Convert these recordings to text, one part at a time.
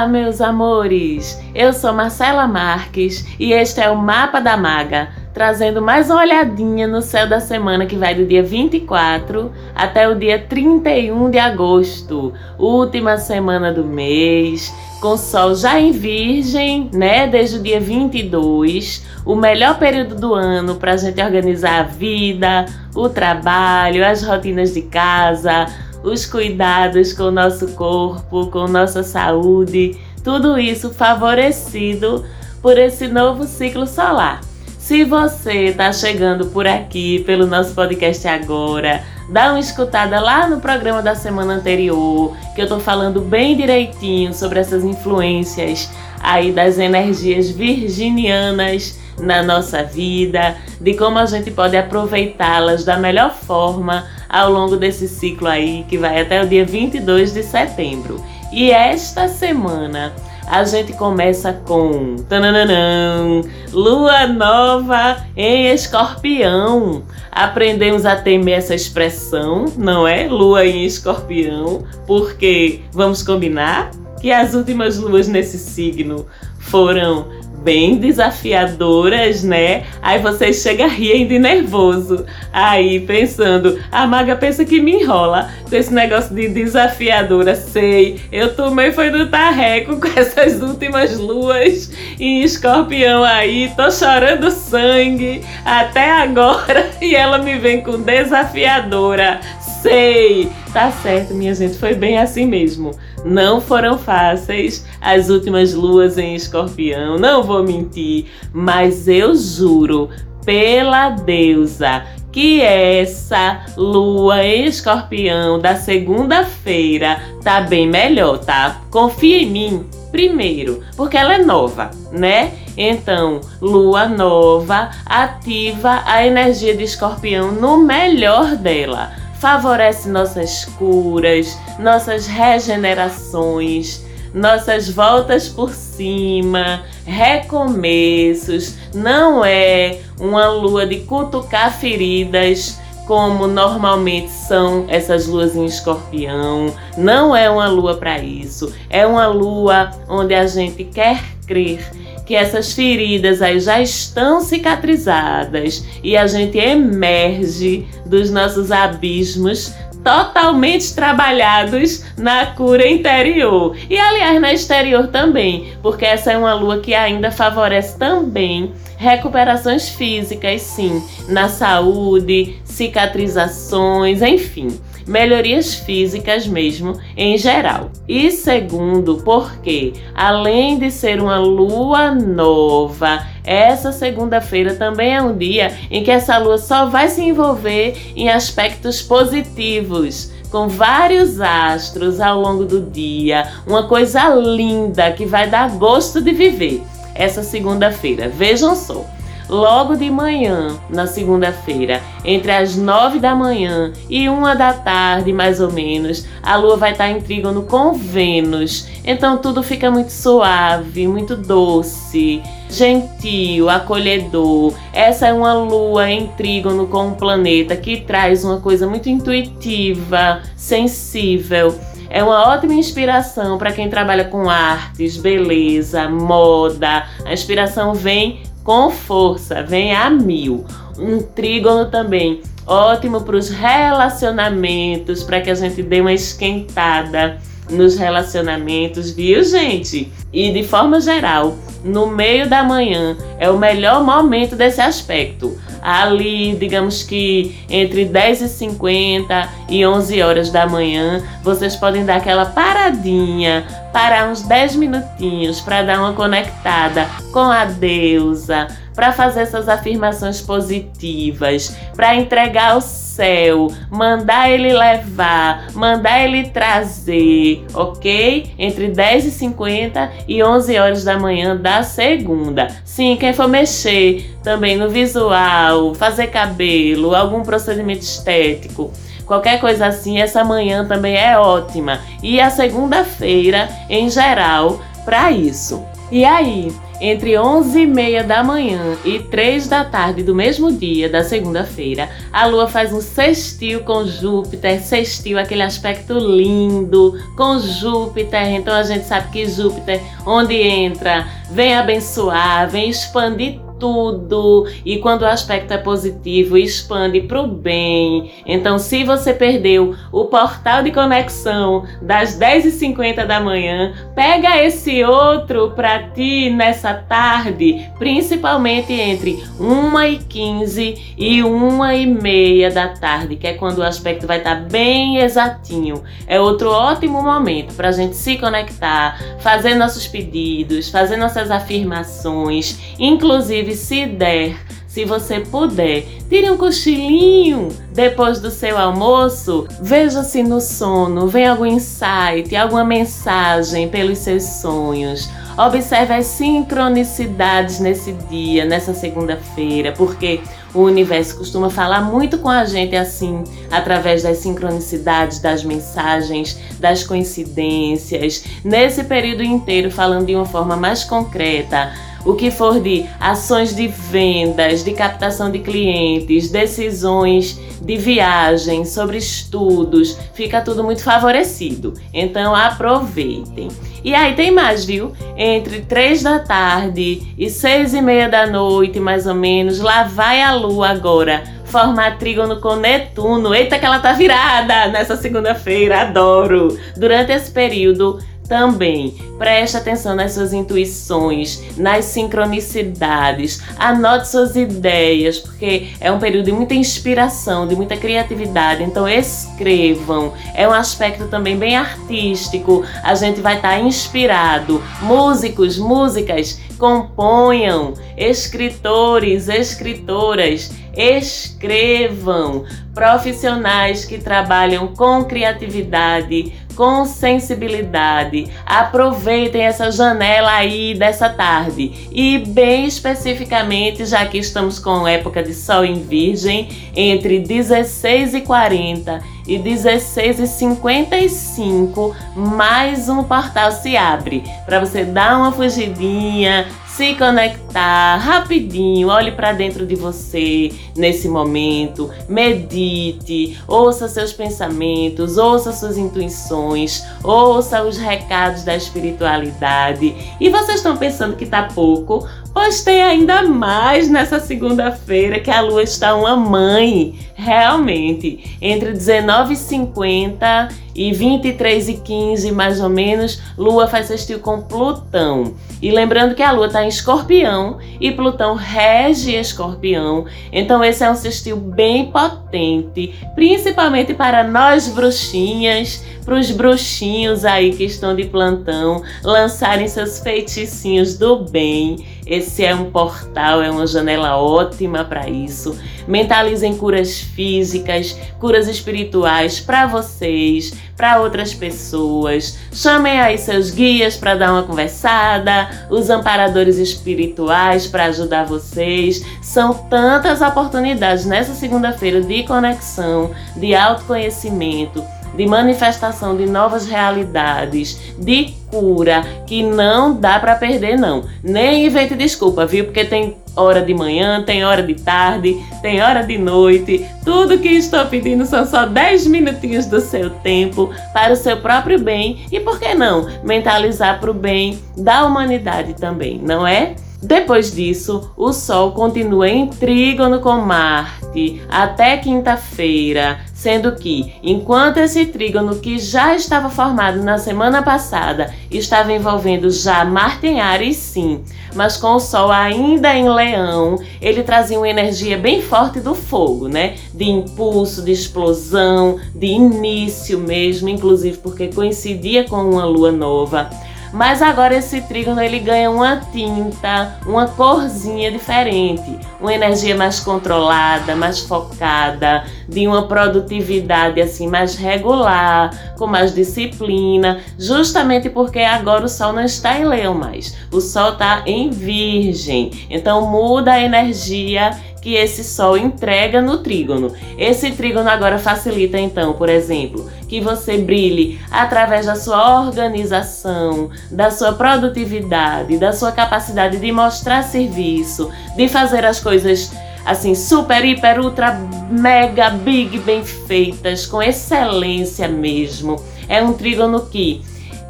Olá, meus amores! Eu sou Marcela Marques e este é o Mapa da Maga, trazendo mais uma olhadinha no céu da semana que vai do dia 24 até o dia 31 de agosto, última semana do mês, com sol já em Virgem, né, desde o dia 22, o melhor período do ano para a gente organizar a vida, o trabalho, as rotinas de casa os cuidados com o nosso corpo, com nossa saúde, tudo isso favorecido por esse novo ciclo solar. Se você está chegando por aqui pelo nosso podcast agora, dá uma escutada lá no programa da semana anterior, que eu estou falando bem direitinho sobre essas influências aí das energias virginianas na nossa vida, de como a gente pode aproveitá-las da melhor forma ao longo desse ciclo aí que vai até o dia 22 de setembro. E esta semana a gente começa com tananã, lua nova em escorpião. Aprendemos a temer essa expressão, não é? Lua em escorpião, porque vamos combinar que as últimas luas nesse signo foram bem desafiadoras, né? Aí você chega rindo de nervoso. Aí pensando, a maga pensa que me enrola com esse negócio de desafiadora. Sei, eu tomei foi do tarreco com essas últimas luas em escorpião aí. Tô chorando sangue até agora e ela me vem com desafiadora. Sei, tá certo, minha gente, foi bem assim mesmo. Não foram fáceis as últimas luas em escorpião, não vou mentir, mas eu juro pela deusa que essa lua em escorpião da segunda-feira tá bem melhor, tá? Confia em mim primeiro, porque ela é nova, né? Então, lua nova ativa a energia de escorpião no melhor dela favorece nossas curas, nossas regenerações, nossas voltas por cima, recomeços. Não é uma lua de cutucar feridas como normalmente são essas luas em escorpião. Não é uma lua para isso. É uma lua onde a gente quer crer que essas feridas aí já estão cicatrizadas e a gente emerge dos nossos abismos totalmente trabalhados na cura interior. E aliás, na exterior também, porque essa é uma lua que ainda favorece também recuperações físicas, sim, na saúde, cicatrizações, enfim melhorias físicas mesmo em geral. E segundo, porque além de ser uma lua nova, essa segunda-feira também é um dia em que essa lua só vai se envolver em aspectos positivos com vários astros ao longo do dia, uma coisa linda que vai dar gosto de viver essa segunda-feira. Vejam só logo de manhã, na segunda-feira, entre as nove da manhã e uma da tarde, mais ou menos, a lua vai estar em trígono com Vênus. Então tudo fica muito suave, muito doce, gentil, acolhedor. Essa é uma lua em trígono com um planeta que traz uma coisa muito intuitiva, sensível. É uma ótima inspiração para quem trabalha com artes, beleza, moda. A inspiração vem com força, vem a mil. Um trígono também ótimo para os relacionamentos, para que a gente dê uma esquentada nos relacionamentos, viu, gente? E de forma geral, no meio da manhã é o melhor momento desse aspecto ali, digamos que entre 10 e 50 e 11 horas da manhã, vocês podem dar aquela paradinha, parar uns 10 minutinhos para dar uma conectada com a deusa, para fazer essas afirmações positivas, para entregar o céu, mandar ele levar, mandar ele trazer, ok? Entre 10 e 50 e 11 horas da manhã da segunda. Sim, quem for mexer também no visual, fazer cabelo, algum procedimento estético, qualquer coisa assim, essa manhã também é ótima. E a segunda-feira, em geral, para isso. E aí, entre 11 e meia da manhã e 3 da tarde do mesmo dia, da segunda-feira, a Lua faz um sextil com Júpiter, sextil, aquele aspecto lindo com Júpiter. Então a gente sabe que Júpiter, onde entra, vem abençoar, vem expandir tudo e quando o aspecto é positivo, expande para o bem. Então, se você perdeu o portal de conexão das 10h50 da manhã, pega esse outro para ti nessa tarde, principalmente entre 1h15 e 1h30 da tarde, que é quando o aspecto vai estar tá bem exatinho. É outro ótimo momento para a gente se conectar, fazer nossos pedidos, fazer nossas afirmações, inclusive se der, se você puder, tire um cochilinho depois do seu almoço. Veja se no sono vem algum insight, alguma mensagem pelos seus sonhos. Observe as sincronicidades nesse dia, nessa segunda-feira, porque o universo costuma falar muito com a gente assim, através das sincronicidades, das mensagens, das coincidências, nesse período inteiro falando de uma forma mais concreta o que for de ações de vendas, de captação de clientes, decisões de viagem, sobre estudos, fica tudo muito favorecido. Então aproveitem. E aí tem mais, viu? Entre 3 da tarde e 6 e meia da noite, mais ou menos, lá vai a lua agora formar trígono com Netuno. Eita, que ela tá virada nessa segunda-feira, adoro! Durante esse período, também preste atenção nas suas intuições, nas sincronicidades, anote suas ideias, porque é um período de muita inspiração, de muita criatividade. Então escrevam. É um aspecto também bem artístico. A gente vai estar tá inspirado. Músicos, músicas, componham. Escritores, escritoras, escrevam. Profissionais que trabalham com criatividade, com sensibilidade. Aproveitem essa janela aí dessa tarde. E bem especificamente, já que estamos com época de sol em virgem, entre 16 e 40 e 16 e 55, mais um portal se abre para você dar uma fugidinha, se conectar rapidinho, olhe para dentro de você nesse momento, medite, ouça seus pensamentos, ouça suas intuições, ouça os recados da espiritualidade. E vocês estão pensando que tá pouco? Pois tem ainda mais nessa segunda-feira que a lua está uma mãe, realmente, entre 19h50 e 23 e 15 mais ou menos, Lua faz sextil com Plutão. E lembrando que a Lua está em Escorpião e Plutão rege Escorpião, então esse é um sextil bem potente, principalmente para nós bruxinhas, para os bruxinhos aí que estão de plantão lançarem seus feiticinhos do bem. Esse é um portal, é uma janela ótima para isso. Mentalizem curas físicas, curas espirituais para vocês, para outras pessoas. Chamem aí seus guias para dar uma conversada, os amparadores espirituais para ajudar vocês. São tantas oportunidades nessa segunda-feira de conexão, de autoconhecimento de manifestação de novas realidades, de cura, que não dá para perder não. Nem invente desculpa, viu? Porque tem hora de manhã, tem hora de tarde, tem hora de noite. Tudo que estou pedindo são só 10 minutinhos do seu tempo para o seu próprio bem e por que não mentalizar para o bem da humanidade também, não é? Depois disso, o Sol continua em trígono com Marte até quinta-feira, sendo que, enquanto esse trígono que já estava formado na semana passada estava envolvendo já Marte em Ares, sim, mas com o Sol ainda em Leão, ele trazia uma energia bem forte do fogo, né? De impulso, de explosão, de início mesmo, inclusive porque coincidia com uma lua nova. Mas agora esse trígono ele ganha uma tinta, uma corzinha diferente, uma energia mais controlada, mais focada, de uma produtividade assim mais regular, com mais disciplina, justamente porque agora o sol não está em leão mais. O sol está em virgem. Então muda a energia que esse Sol entrega no trígono. Esse trígono agora facilita, então, por exemplo, que você brilhe através da sua organização, da sua produtividade, da sua capacidade de mostrar serviço, de fazer as coisas assim, super, hiper, ultra, mega, big, bem feitas, com excelência mesmo. É um trígono que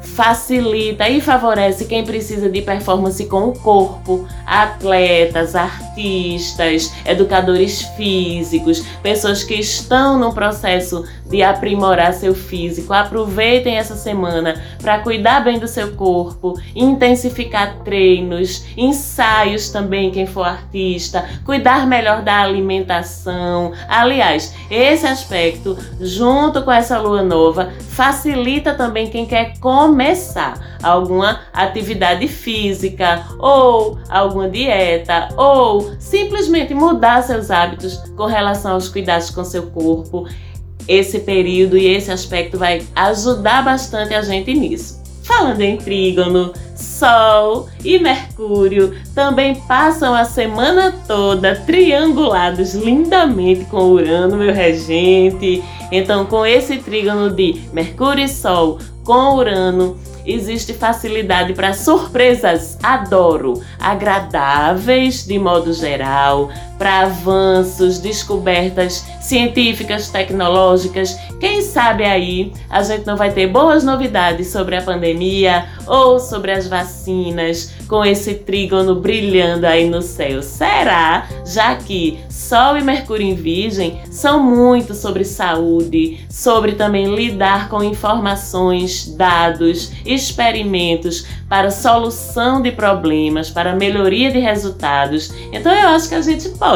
facilita e favorece quem precisa de performance com o corpo, atletas, artistas, educadores físicos, pessoas que estão no processo de aprimorar seu físico. Aproveitem essa semana para cuidar bem do seu corpo, intensificar treinos, ensaios também, quem for artista, cuidar melhor da alimentação. Aliás, esse aspecto, junto com essa lua nova, facilita também quem quer começar alguma atividade física ou alguma dieta simplesmente mudar seus hábitos com relação aos cuidados com seu corpo esse período e esse aspecto vai ajudar bastante a gente nisso. Falando em trígono, Sol e Mercúrio também passam a semana toda triangulados lindamente com Urano, meu regente. Então, com esse trígono de Mercúrio e Sol com Urano, existe facilidade para surpresas, adoro, agradáveis de modo geral, para avanços, descobertas científicas, tecnológicas. Quem sabe aí a gente não vai ter boas novidades sobre a pandemia ou sobre as vacinas com esse trígono brilhando aí no céu. Será? Já que Sol e Mercúrio em Virgem são muito sobre saúde, sobre também lidar com informações, dados, experimentos para solução de problemas, para melhoria de resultados. Então eu acho que a gente pode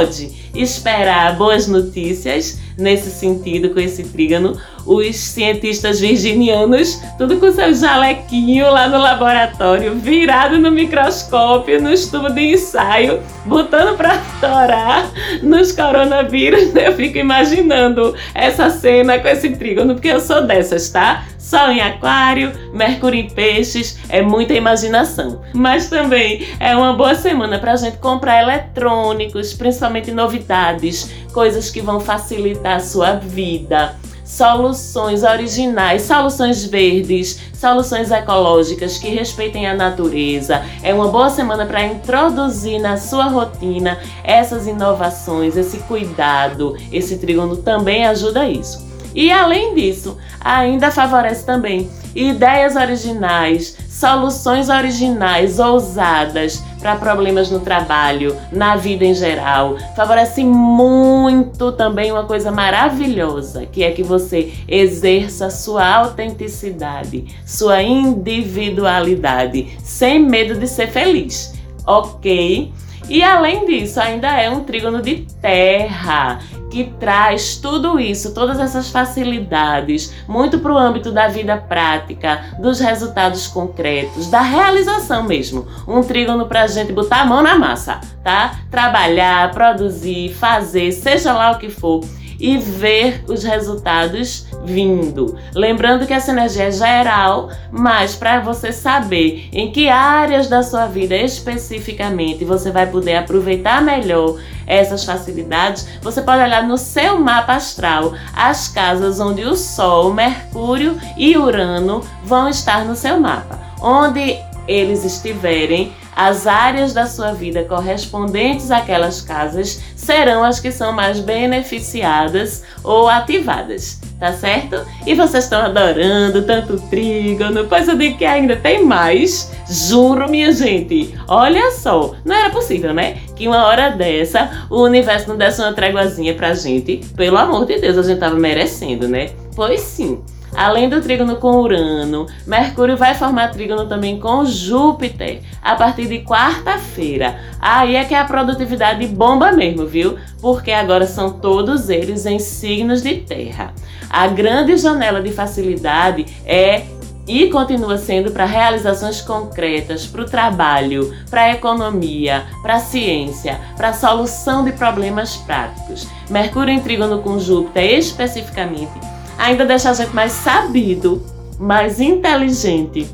esperar boas notícias nesse sentido com esse trígono. Os cientistas virginianos, tudo com seu jalequinho lá no laboratório, virado no microscópio, no estudo de ensaio, botando para torar nos coronavírus. Eu fico imaginando essa cena com esse trígono, porque eu sou dessas, tá? Sol em Aquário, Mercúrio em Peixes, é muita imaginação. Mas também é uma boa semana para a gente comprar eletrônicos, principalmente novidades, coisas que vão facilitar a sua vida soluções originais, soluções verdes, soluções ecológicas que respeitem a natureza. É uma boa semana para introduzir na sua rotina essas inovações, esse cuidado. Esse trígono também ajuda isso. E além disso, ainda favorece também ideias originais, soluções originais, ousadas para problemas no trabalho, na vida em geral. Favorece muito também uma coisa maravilhosa, que é que você exerça sua autenticidade, sua individualidade, sem medo de ser feliz, ok? E além disso, ainda é um trígono de terra que traz tudo isso, todas essas facilidades, muito para o âmbito da vida prática, dos resultados concretos, da realização mesmo. Um trígono para a gente botar a mão na massa, tá? Trabalhar, produzir, fazer, seja lá o que for e ver os resultados vindo. Lembrando que essa energia é geral, mas para você saber em que áreas da sua vida especificamente você vai poder aproveitar melhor essas facilidades, você pode olhar no seu mapa astral as casas onde o Sol, Mercúrio e Urano vão estar no seu mapa. Onde eles estiverem, as áreas da sua vida correspondentes àquelas casas serão as que são mais beneficiadas ou ativadas, tá certo? E vocês estão adorando tanto trígono, pois eu digo que ainda tem mais. Juro, minha gente, olha só, não era possível, né? Que uma hora dessa o universo não desse uma tréguazinha pra gente. Pelo amor de Deus, a gente tava merecendo, né? Pois sim. Além do trígono com Urano, Mercúrio vai formar trígono também com Júpiter a partir de quarta-feira. Aí é que a produtividade bomba mesmo, viu? Porque agora são todos eles em signos de terra. A grande janela de facilidade é e continua sendo para realizações concretas, para o trabalho, para a economia, para a ciência, para a solução de problemas práticos. Mercúrio em trígono com Júpiter especificamente ainda deixa a gente mais sabido, mais inteligente,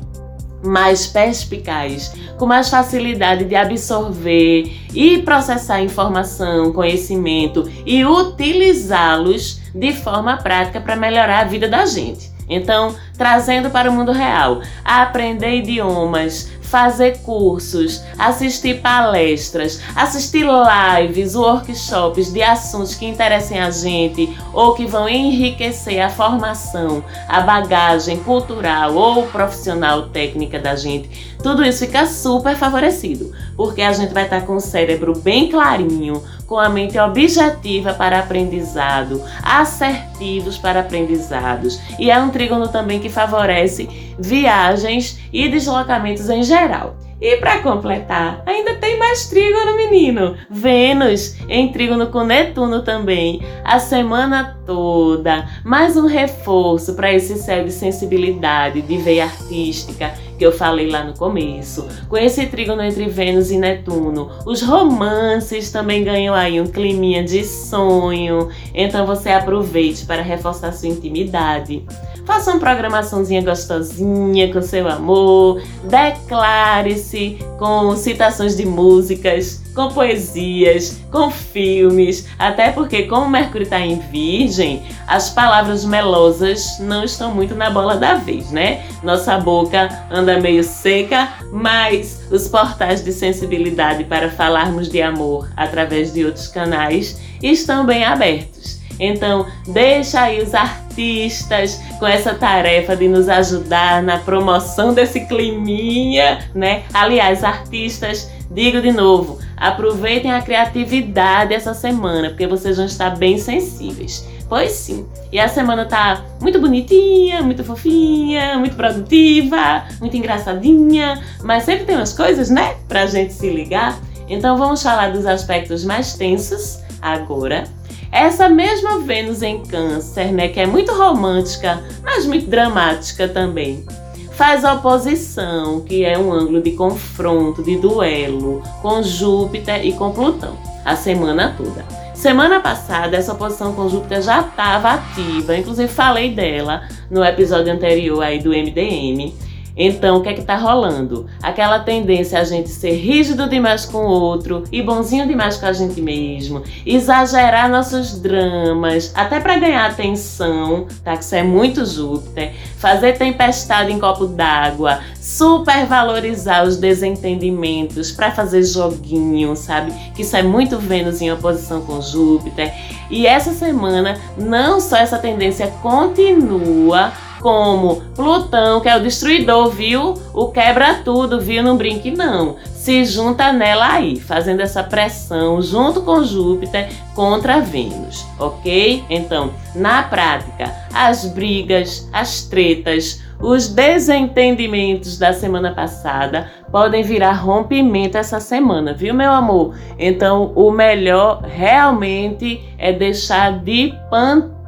mais perspicaz, com mais facilidade de absorver e processar informação, conhecimento e utilizá-los de forma prática para melhorar a vida da gente. Então, trazendo para o mundo real, aprender idiomas, fazer cursos, assistir palestras, assistir lives, workshops de assuntos que interessem a gente ou que vão enriquecer a formação, a bagagem cultural ou profissional técnica da gente. Tudo isso fica super favorecido, porque a gente vai estar com o cérebro bem clarinho, com a mente objetiva para aprendizado, assertivos para aprendizados. E é um trígono também que favorece viagens e deslocamentos em geral. E para completar, ainda tem mais trígono, menino. Vênus em trígono com Netuno também, a semana toda. Mais um reforço para esse céu de sensibilidade, de veia artística que eu falei lá no começo. Com esse trígono entre Vênus e Netuno, os romances também ganham aí um climinha de sonho. Então você aproveite para reforçar sua intimidade. Faça uma programaçãozinha gostosinha com seu amor, declare-se com citações de músicas, com poesias, com filmes, até porque como Mercúrio está em Virgem, as palavras melosas não estão muito na bola da vez, né? Nossa boca anda meio seca, mas os portais de sensibilidade para falarmos de amor através de outros canais estão bem abertos. Então, deixa aí os artistas com essa tarefa de nos ajudar na promoção desse climinha, né? Aliás, artistas, digo de novo, aproveitem a criatividade essa semana, porque vocês vão estar bem sensíveis. Pois sim. E a semana tá muito bonitinha, muito fofinha, muito produtiva, muito engraçadinha, mas sempre tem umas coisas, né, pra gente se ligar. Então vamos falar dos aspectos mais tensos agora essa mesma Vênus em Câncer, né, que é muito romântica, mas muito dramática também, faz oposição, que é um ângulo de confronto, de duelo, com Júpiter e com Plutão, a semana toda. Semana passada, essa oposição com Júpiter já estava ativa, inclusive falei dela no episódio anterior aí do MDM. Então, o que é que tá rolando? Aquela tendência a gente ser rígido demais com o outro e bonzinho demais com a gente mesmo, exagerar nossos dramas, até para ganhar atenção, tá? Que isso é muito Júpiter, fazer tempestade em copo d'água, supervalorizar os desentendimentos para fazer joguinho, sabe? Que isso é muito Vênus em oposição com Júpiter. E essa semana, não só essa tendência continua, como Plutão, que é o destruidor, viu? O quebra tudo, viu? Não brinque, não. Se junta nela aí, fazendo essa pressão junto com Júpiter contra Vênus, ok? Então, na prática, as brigas, as tretas, os desentendimentos da semana passada podem virar rompimento essa semana, viu, meu amor? Então, o melhor realmente é deixar de pantar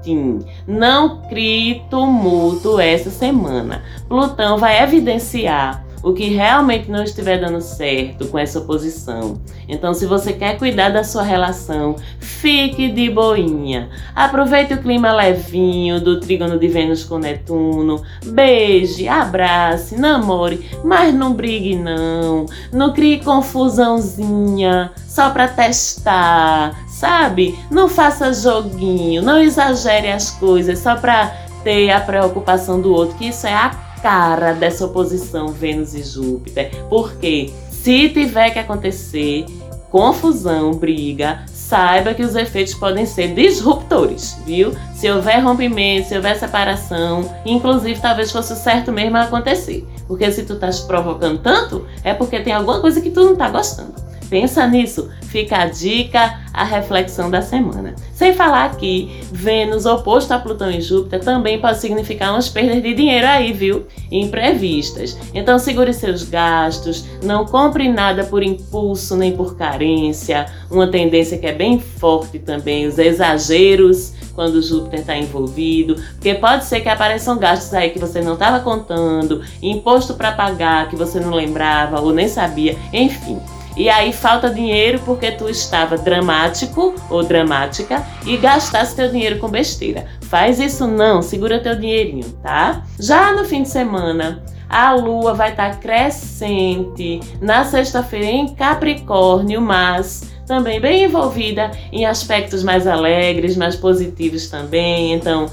não crie tumulto essa semana. Plutão vai evidenciar o que realmente não estiver dando certo com essa oposição. Então, se você quer cuidar da sua relação, fique de boinha. Aproveite o clima levinho do trígono de Vênus com Netuno. Beije, abrace, namore, mas não brigue não. Não crie confusãozinha só para testar, sabe? Não faça joguinho, não exagere as coisas só para ter a preocupação do outro, que isso é a cara dessa oposição Vênus e Júpiter. Porque se tiver que acontecer confusão, briga, saiba que os efeitos podem ser disruptores, viu? Se houver rompimento, se houver separação, inclusive talvez fosse certo mesmo acontecer. Porque se tu tá provocando tanto, é porque tem alguma coisa que tu não tá gostando. Pensa nisso, fica a dica, a reflexão da semana. Sem falar que Vênus oposto a Plutão e Júpiter também pode significar umas perdas de dinheiro aí, viu? Imprevistas. Então segure seus gastos, não compre nada por impulso nem por carência. Uma tendência que é bem forte também, os exageros quando Júpiter está envolvido, porque pode ser que apareçam gastos aí que você não estava contando, imposto para pagar que você não lembrava ou nem sabia, enfim. E aí falta dinheiro porque tu estava dramático ou dramática e gastasse teu dinheiro com besteira. faz isso não, segura teu dinheirinho, tá? Já no fim de semana, a lua vai estar tá crescente na sexta-feira em Capricórnio, mas também bem envolvida em aspectos mais alegres, mais positivos também. Então,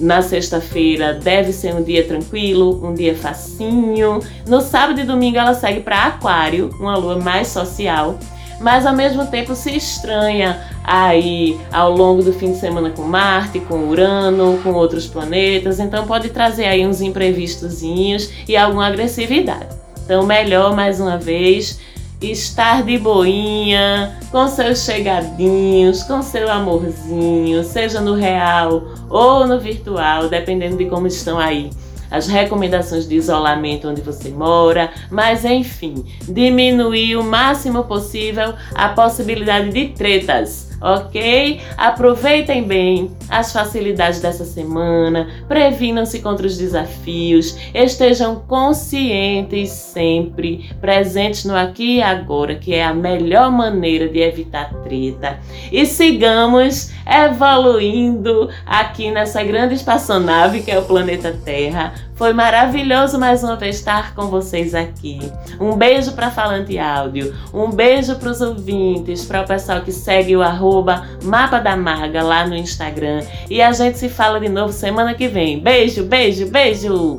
na sexta-feira deve ser um dia tranquilo, um dia facinho. No sábado e domingo ela segue para Aquário, uma lua mais social mas ao mesmo tempo se estranha aí ao longo do fim de semana com Marte, com Urano, com outros planetas, então pode trazer aí uns imprevistozinhos e alguma agressividade. Então melhor mais uma vez estar de boinha, com seus chegadinhos, com seu amorzinho, seja no real ou no virtual, dependendo de como estão aí as recomendações de isolamento onde você mora, mas enfim, diminuir o máximo possível a possibilidade de tretas ok? Aproveitem bem as facilidades dessa semana, previnam-se contra os desafios, estejam conscientes sempre, presentes no aqui e agora, que é a melhor maneira de evitar treta. E sigamos evoluindo aqui nessa grande espaçonave que é o planeta Terra. Foi maravilhoso mais uma vez estar com vocês aqui. Um beijo para Falante Áudio, um beijo para os ouvintes, para o pessoal que segue o arroba Mapa da Maga lá no Instagram. E a gente se fala de novo semana que vem. Beijo, beijo, beijo!